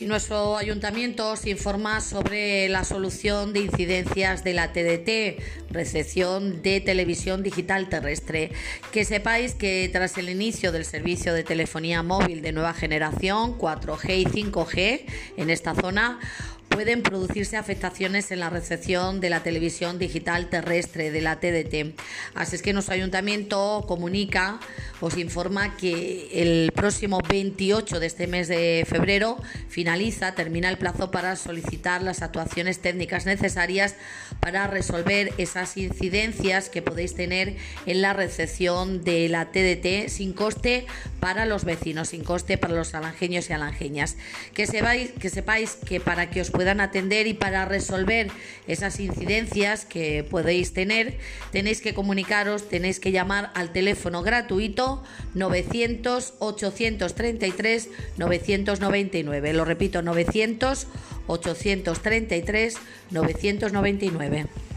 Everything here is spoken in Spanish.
Y nuestro ayuntamiento informa sobre la solución de incidencias de la TDT, recepción de televisión digital terrestre. Que sepáis que tras el inicio del servicio de telefonía móvil de nueva generación 4G y 5G en esta zona, pueden producirse afectaciones en la recepción de la televisión digital terrestre, de la TDT. Así es que nuestro ayuntamiento comunica, os informa que el próximo 28 de este mes de febrero finaliza, termina el plazo para solicitar las actuaciones técnicas necesarias para resolver esas incidencias que podéis tener en la recepción de la TDT sin coste para los vecinos, sin coste para los alangeños y alangeñas. Que, sepáis que, sepáis que para que os puedan atender y para resolver esas incidencias que podéis tener, tenéis que comunicaros, tenéis que llamar al teléfono gratuito 900 833 999. Lo repito, 900 833 999.